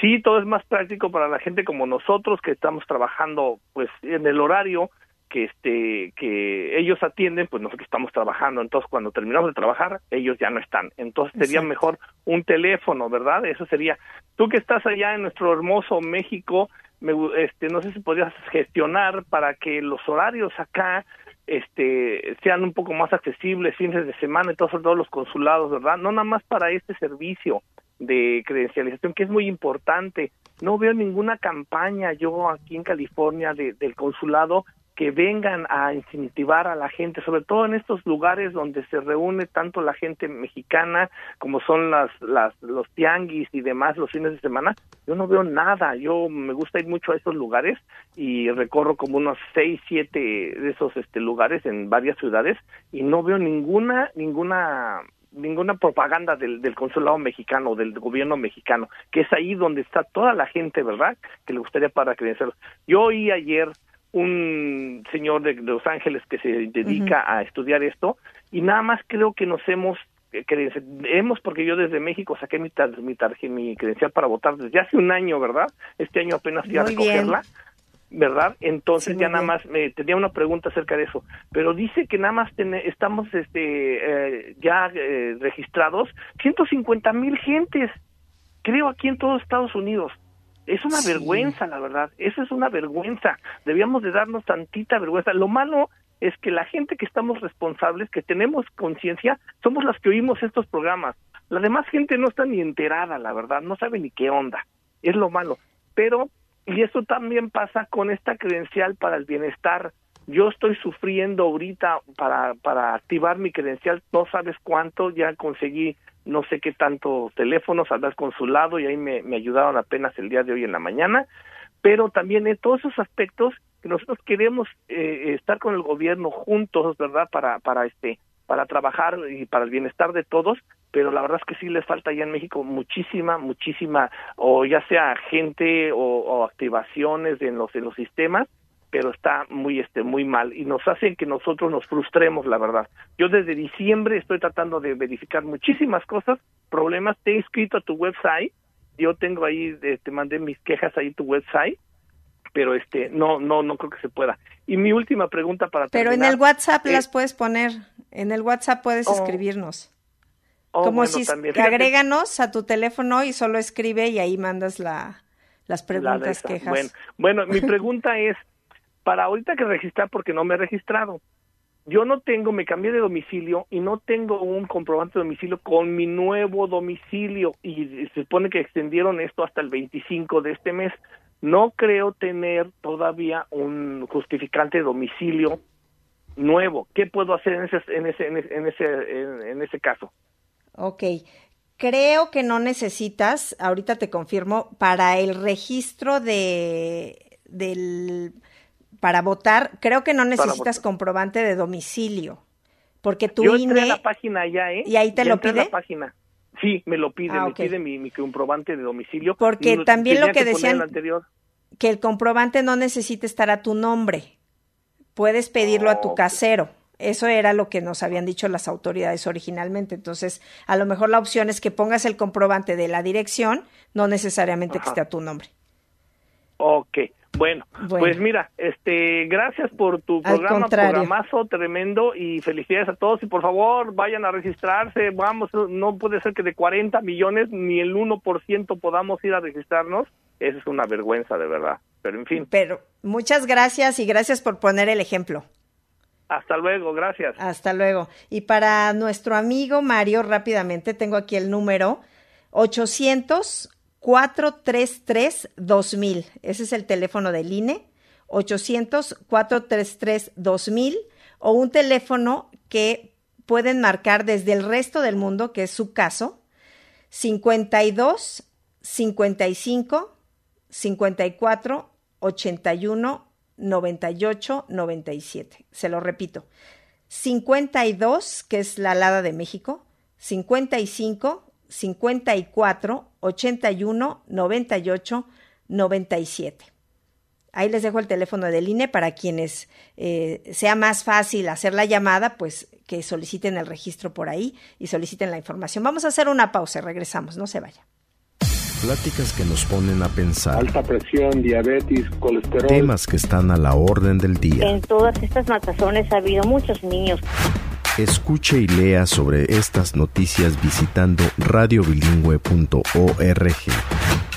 Sí, todo es más práctico para la gente como nosotros que estamos trabajando pues en el horario, que este que ellos atienden pues nosotros estamos trabajando. Entonces cuando terminamos de trabajar ellos ya no están. Entonces sería mejor un teléfono verdad eso sería tú que estás allá en nuestro hermoso México me, este no sé si podrías gestionar para que los horarios acá este sean un poco más accesibles fines de semana y todos, todos los consulados verdad no nada más para este servicio de credencialización que es muy importante. No veo ninguna campaña yo aquí en California de, del consulado que vengan a incentivar a la gente, sobre todo en estos lugares donde se reúne tanto la gente mexicana como son las, las los tianguis y demás los fines de semana. Yo no veo nada. Yo me gusta ir mucho a esos lugares y recorro como unos seis, siete de esos este lugares en varias ciudades y no veo ninguna ninguna ninguna propaganda del, del consulado mexicano del gobierno mexicano, que es ahí donde está toda la gente, ¿verdad? Que le gustaría para credenciar. Yo oí ayer un señor de, Los Ángeles que se dedica a estudiar esto y nada más creo que nos hemos eh, hemos porque yo desde México saqué mi mi, mi credencial para votar desde hace un año, ¿verdad? Este año apenas fui a recogerla. ¿verdad? Entonces ya nada más me tenía una pregunta acerca de eso, pero dice que nada más estamos este eh, ya eh, registrados 150 mil gentes, creo aquí en todos Estados Unidos. Es una vergüenza, la verdad. Eso es una vergüenza. Debíamos de darnos tantita vergüenza. Lo malo es que la gente que estamos responsables, que tenemos conciencia, somos las que oímos estos programas. La demás gente no está ni enterada, la verdad, no sabe ni qué onda. Es lo malo. Pero, y eso también pasa con esta credencial para el bienestar. Yo estoy sufriendo ahorita para, para activar mi credencial, no sabes cuánto, ya conseguí no sé qué tanto teléfonos al consulado y ahí me, me ayudaron apenas el día de hoy en la mañana, pero también en todos esos aspectos que nosotros queremos eh, estar con el gobierno juntos, ¿verdad? Para, para este, para trabajar y para el bienestar de todos, pero la verdad es que sí les falta ya en México muchísima, muchísima, o ya sea gente o, o activaciones en los, en los sistemas pero está muy este muy mal y nos hacen que nosotros nos frustremos la verdad. Yo desde diciembre estoy tratando de verificar muchísimas cosas problemas te he inscrito a tu website yo tengo ahí te mandé mis quejas ahí tu website pero este no no no creo que se pueda. Y mi última pregunta para pero en el WhatsApp las puedes poner en el WhatsApp puedes oh. escribirnos. Oh, como si agréganos a tu teléfono y solo escribe y ahí mandas la las preguntas, quejas. Bueno, bueno, mi pregunta es, para ahorita que registrar porque no me he registrado. Yo no tengo, me cambié de domicilio y no tengo un comprobante de domicilio con mi nuevo domicilio y se supone que extendieron esto hasta el 25 de este mes. No creo tener todavía un justificante de domicilio nuevo. ¿Qué puedo hacer en ese, en ese, en ese, en ese, caso? Ok. Creo que no necesitas, ahorita te confirmo, para el registro de del para votar, creo que no necesitas comprobante de domicilio, porque tu Yo INE la página ya, ¿eh? y ahí te lo pide. La página. Sí, me lo pide, Ah, me pide mi, mi comprobante de domicilio. Porque No, también lo que poner decían- el anterior. que el comprobante no necesita estar a tu nombre. Puedes pedirlo a tu casero. Eso era lo que nos habían dicho las autoridades originalmente. Entonces, a lo mejor la opción es que pongas el comprobante de la dirección, no necesariamente que esté a tu nombre. Ok, bueno, Bueno. pues mira, este, gracias por tu Al programa, contrario. programazo tremendo y felicidades a todos y por favor vayan a registrarse, vamos, no puede ser que de 40 millones ni el 1% podamos ir a registrarnos, eso es una vergüenza de verdad, pero en fin, Pero muchas gracias y gracias por poner el ejemplo. hasta luego, gracias. Hasta luego. Y para nuestro amigo Mario, rápidamente, tengo aquí el número 800-433-2000. Ese es el teléfono del INE. 800-433-2000 o un teléfono que pueden marcar desde el resto del mundo, que es su caso, 52 55 54 81 98 97. Se lo repito. 52, que es la alada de México, 55 54 81 98 97. Ahí les dejo el teléfono del INE para quienes eh, sea más fácil hacer la llamada, pues que soliciten el registro por ahí y soliciten la información. Vamos a hacer una pausa, y regresamos, no se vaya. Pláticas que nos ponen a pensar. Alta presión, diabetes, colesterol. Temas que están a la orden del día. En todas estas matazones ha habido muchos niños. Escuche y lea sobre estas noticias visitando radiobilingüe.org,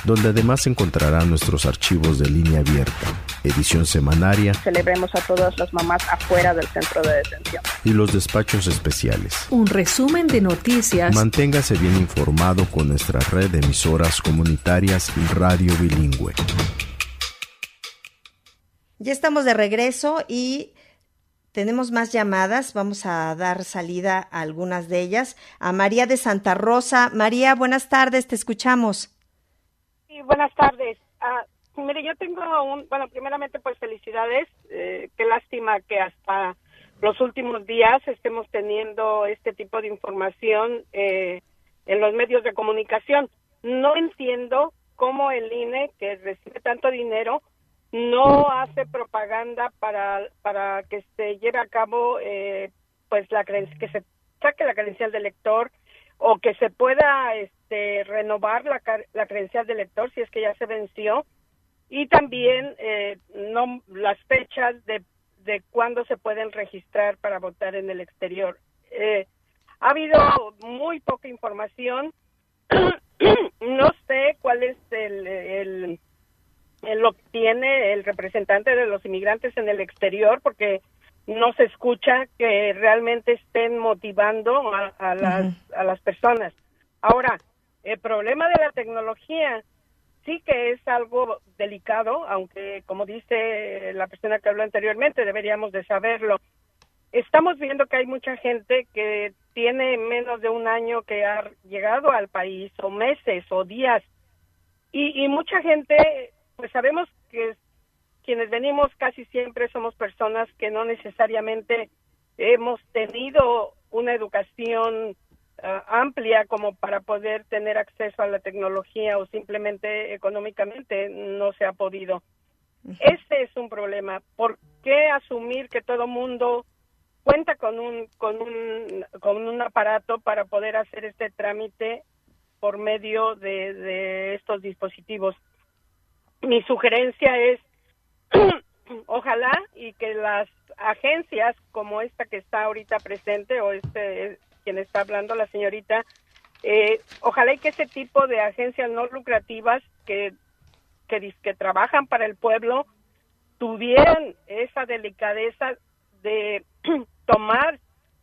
donde además encontrará nuestros archivos de línea abierta, edición semanaria Celebremos a todas las mamás afuera del centro de detención. y los despachos especiales. Un resumen de noticias. Manténgase bien informado con nuestra red de emisoras comunitarias y Radio Bilingüe. Ya estamos de regreso y tenemos más llamadas. Vamos a dar salida a algunas de ellas. A María de Santa Rosa. María, buenas tardes, te escuchamos. Sí, buenas tardes. Ah, mire, yo tengo un, bueno, primeramente pues felicidades. Eh, qué lástima que hasta los últimos días estemos teniendo este tipo de información eh, en los medios de comunicación. No entiendo cómo el INE, que recibe tanto dinero, no hace propaganda para, para que se lleve a cabo eh, pues la que se saque la credencial de lector o que se pueda este, renovar la, la credencial de lector si es que ya se venció y también eh, no las fechas de, de cuándo se pueden registrar para votar en el exterior. Eh, ha habido muy poca información. [clears throat] no sé cuál es el- lo que tiene el representante de los inmigrantes en el exterior, porque no se escucha que realmente estén motivando a, a las, a las personas. Ahora, el problema de la tecnología sí que es algo delicado, aunque como dice la persona que habló anteriormente, deberíamos de saberlo. Estamos viendo que hay mucha gente que tiene menos de un año que ha llegado al país, o meses, o días, y, y mucha gente, pues sabemos que quienes venimos casi siempre somos personas que no necesariamente hemos tenido una educación ah, amplia como para poder tener acceso a la tecnología o simplemente económicamente no se ha podido. Este es un problema. ¿Por qué asumir que todo mundo cuenta con un con un con un aparato para poder hacer este trámite por medio de, de estos dispositivos? Mi sugerencia es [clears throat] ojalá y que las agencias como esta que está ahorita presente o este quien está hablando la señorita eh, ojalá y que ese tipo de agencias no lucrativas que que, que trabajan para el pueblo tuvieran esa delicadeza de [clears throat] tomar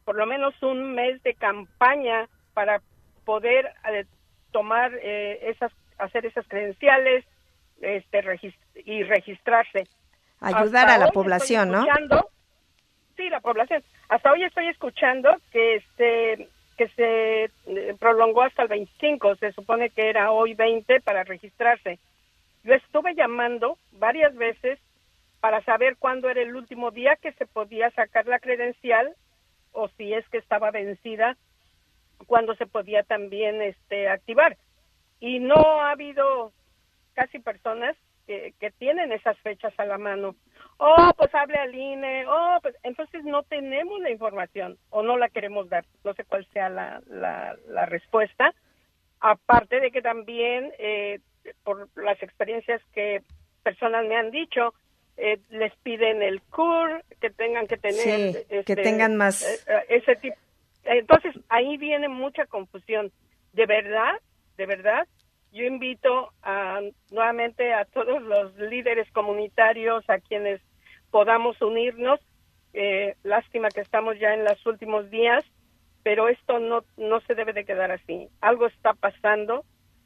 por lo menos un mes de campaña para poder eh, tomar eh, esas hacer esas credenciales este y registrarse Ayudar Hasta a la población, ¿no? Sí, la población. Hasta hoy estoy escuchando que este que se eh, prolongó hasta el 25, se supone que era hoy 20 para registrarse. Yo estuve llamando varias veces para saber cuándo era el último día que se podía sacar la credencial o si es que estaba vencida, cuándo se podía también este activar. Y no ha habido casi personas que, que tienen esas fechas a la mano oh, pues hable al INE, oh, pues entonces no tenemos la información o no la queremos dar. No sé cuál sea la, la, respuesta. Aparte de que también, eh, por las experiencias que personas me han dicho, eh, les piden el CUR, que tengan que tener... que este, tengan más... Eh, ese tipo. Entonces, ahí viene mucha confusión. De verdad, de verdad, yo invito a, nuevamente a todos los líderes comunitarios, a quienes podamos unirnos. Eh, lástima que estamos ya en los últimos días, pero esto no, no se debe de quedar así. Algo está pasando,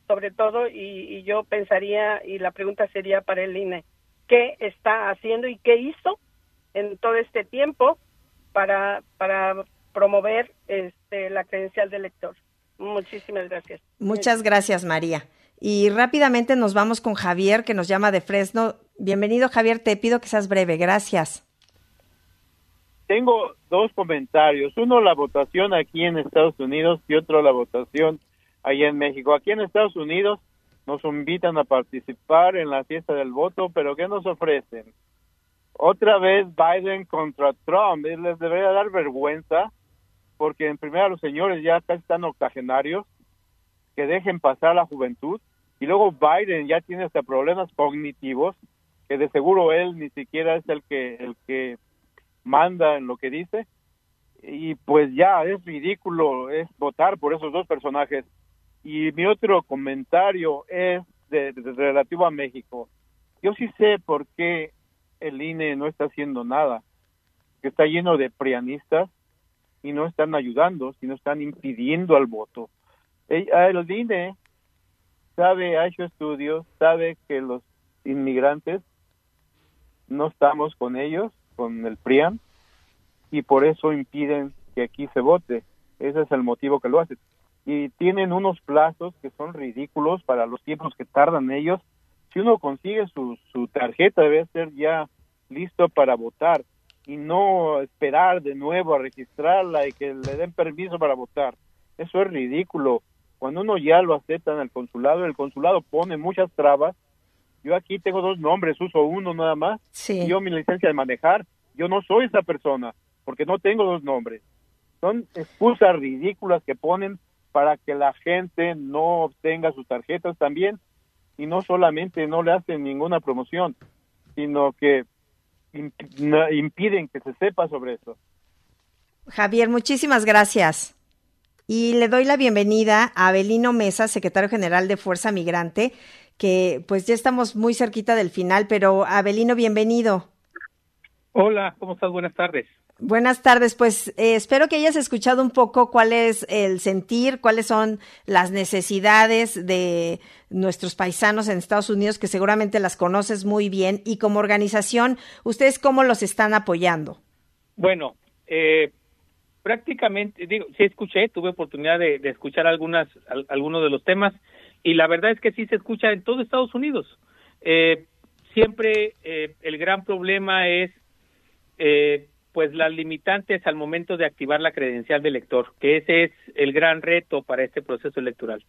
sobre todo, y, yo pensaría, y la pregunta sería para el INE, ¿qué está haciendo y qué hizo en todo este tiempo para, para promover este, la credencial de lector? Muchísimas gracias. Muchas gracias, María. Y rápidamente nos vamos con Javier, que nos llama de Fresno. Bienvenido, Javier. Te pido que seas breve. Gracias. Tengo dos comentarios. Uno, la votación aquí en Estados Unidos y otro, la votación allá en México. Aquí en Estados Unidos nos invitan a participar en la fiesta del voto, pero ¿qué nos ofrecen? Otra vez Biden contra Trump. Les debería dar vergüenza porque en primera los señores ya casi están octogenarios, que dejen pasar la juventud y luego Biden ya tiene hasta problemas cognitivos, que de seguro él ni siquiera es el que, el que manda en lo que dice. Y pues ya es ridículo es votar por esos dos personajes. Y mi otro comentario es de, relativo a México. Yo sí sé por qué el INE no está haciendo nada, que está lleno de prianistas y no están ayudando, sino están impidiendo al voto. El INE sabe, ha hecho estudios, sabe que los inmigrantes no estamos con ellos, con el PRIAN, y por eso impiden que aquí se vote. Ese es el motivo que lo hacen. Y tienen unos plazos que son ridículos para los tiempos que tardan ellos. Si uno consigue su, su tarjeta, debe ser ya listo para votar y no esperar de nuevo a registrarla y que le den permiso para votar. Eso es ridículo. Cuando uno ya lo acepta en el consulado, el consulado pone muchas trabas. Yo aquí tengo dos nombres, uso uno nada más. Yo mi licencia de manejar, yo no soy esa persona, porque no tengo dos nombres. Son excusas ridículas que ponen para que la gente no obtenga sus tarjetas también y no solamente no le hacen ninguna promoción, sino que impiden que se sepa sobre eso. Javier, muchísimas gracias. Y le doy la bienvenida a Abelino Mesa, secretario general de Fuerza Migrante, que pues ya estamos muy cerquita del final, pero Abelino, bienvenido. Hola, ¿cómo estás? Buenas tardes. Buenas tardes, pues eh, espero que hayas escuchado un poco cuál es el sentir, cuáles son las necesidades de nuestros paisanos en Estados Unidos, que seguramente las conoces muy bien, y como organización, ¿ustedes cómo los están apoyando? Bueno, eh, prácticamente, digo, sí escuché, tuve oportunidad de, escuchar algunas, algunos de los temas y la verdad es que sí se escucha en todo Estados Unidos. Eh, siempre eh, el gran problema es eh, pues las limitantes al momento de activar la credencial de elector, que ese es el gran reto para este proceso electoral.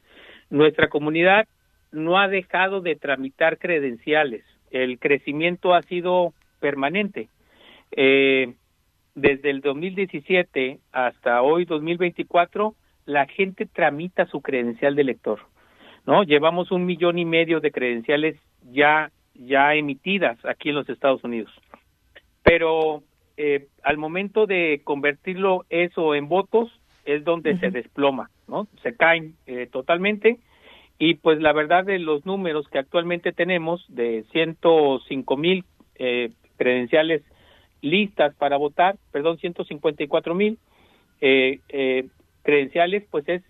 Nuestra comunidad no ha dejado de tramitar credenciales, el crecimiento ha sido permanente. Eh, desde el 2017 hasta hoy 2024 la gente tramita su credencial de elector no llevamos un millón y medio de credenciales ya ya emitidas aquí en los Estados Unidos. Pero eh, al momento de convertirlo eso en votos es donde se desploma no se caen eh, totalmente. Y pues la verdad de los números que actualmente tenemos de 105 mil eh, credenciales listas para votar, perdón, 154 mil eh, eh, credenciales, pues es,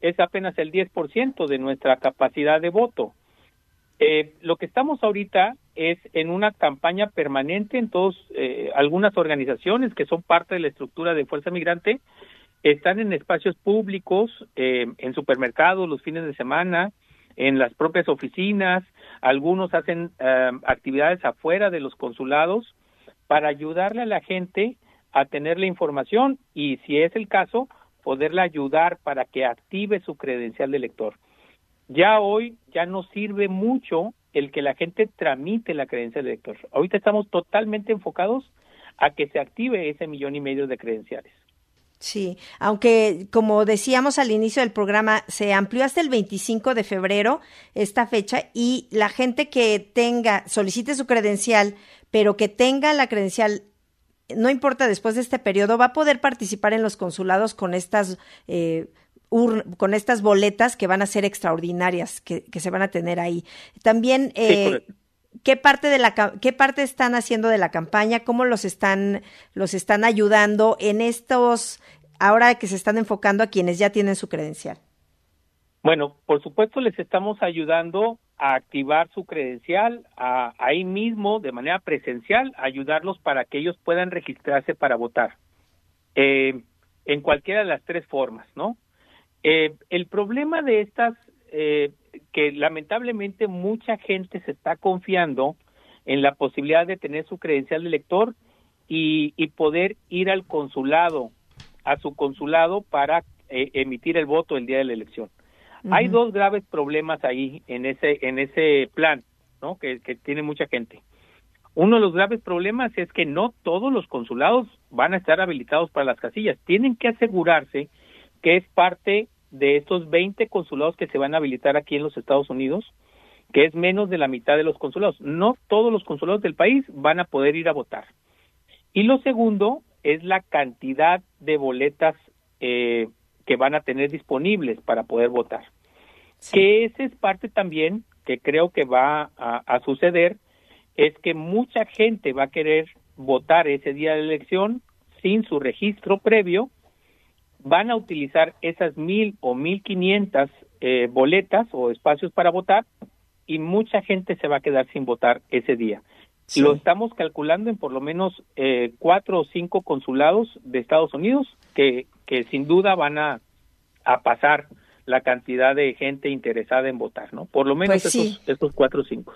es apenas el 10% de nuestra capacidad de voto. Eh, lo que estamos ahorita es en una campaña permanente en todos, eh, algunas organizaciones que son parte de la estructura de Fuerza Migrante, están en espacios públicos, eh, en supermercados los fines de semana, en las propias oficinas, algunos hacen actividades afuera de los consulados para ayudarle a la gente a tener la información y si es el caso, poderle ayudar para que active su credencial de lector. Ya hoy ya no sirve mucho el que la gente tramite la credencial de lector. Ahorita estamos totalmente enfocados a que se active ese millón y medio de credenciales. Sí, aunque como decíamos al inicio del programa, se amplió hasta el 25 de febrero esta fecha y la gente que tenga, solicite su credencial, pero que tenga la credencial, no importa después de este periodo, va a poder participar en los consulados con estas... Eh, con estas boletas que van a ser extraordinarias que, se van a tener ahí. También, eh, ¿qué parte de la qué parte están haciendo de la campaña? ¿Cómo los están los están ayudando en estos ahora que se están enfocando a quienes ya tienen su credencial? Bueno, por supuesto les estamos ayudando a activar su credencial a, ahí mismo de manera presencial, ayudarlos para que ellos puedan registrarse para votar. Eh, en cualquiera de las tres formas, ¿no? Eh, el problema de estas, eh, que lamentablemente mucha gente se está confiando en la posibilidad de tener su credencial de elector y, y poder ir al consulado a su consulado para eh, emitir el voto el día de la elección. Hay dos graves problemas ahí en ese en ese plan, ¿no? Que, que tiene mucha gente. Uno de los graves problemas es que no todos los consulados van a estar habilitados para las casillas. Tienen que asegurarse que es parte de estos 20 consulados que se van a habilitar aquí en los Estados Unidos, que es menos de la mitad de los consulados. No todos los consulados del país van a poder ir a votar. Y lo segundo es la cantidad de boletas eh, que van a tener disponibles para poder votar. Que esa es parte también que creo que va a, suceder, es que mucha gente va a querer votar ese día de elección sin su registro previo, van a utilizar esas mil o mil quinientas eh, boletas o espacios para votar y mucha gente se va a quedar sin votar ese día. Lo estamos calculando en por lo menos eh, cuatro o cinco consulados de Estados Unidos que, que sin duda van a, a pasar la cantidad de gente interesada en votar, ¿no? Por lo menos pues esos, esos, cuatro o cinco.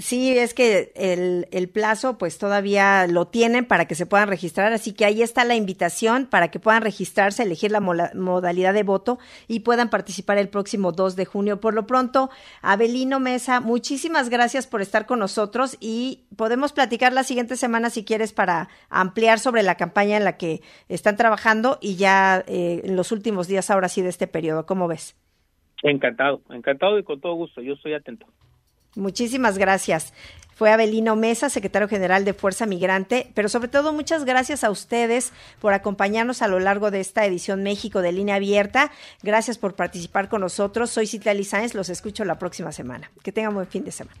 Sí, es que el, el, plazo pues todavía lo tienen para que se puedan registrar, así que ahí está la invitación para que puedan registrarse, elegir la modalidad de voto y puedan participar el próximo 2 de junio. Por lo pronto, Abelino Mesa, muchísimas gracias por estar con nosotros y podemos platicar la siguiente semana si quieres para ampliar sobre la campaña en la que están trabajando y ya eh, en los últimos días ahora sí de este periodo. ¿Cómo ves? Encantado, encantado y con todo gusto, yo estoy atento. Muchísimas gracias. Fue Abelino Mesa, secretario general de Fuerza Migrante, pero sobre todo muchas gracias a ustedes por acompañarnos a lo largo de esta edición México de Línea Abierta. Gracias por participar con nosotros. Soy Citlali Sáenz, los escucho la próxima semana. Que tengan buen fin de semana.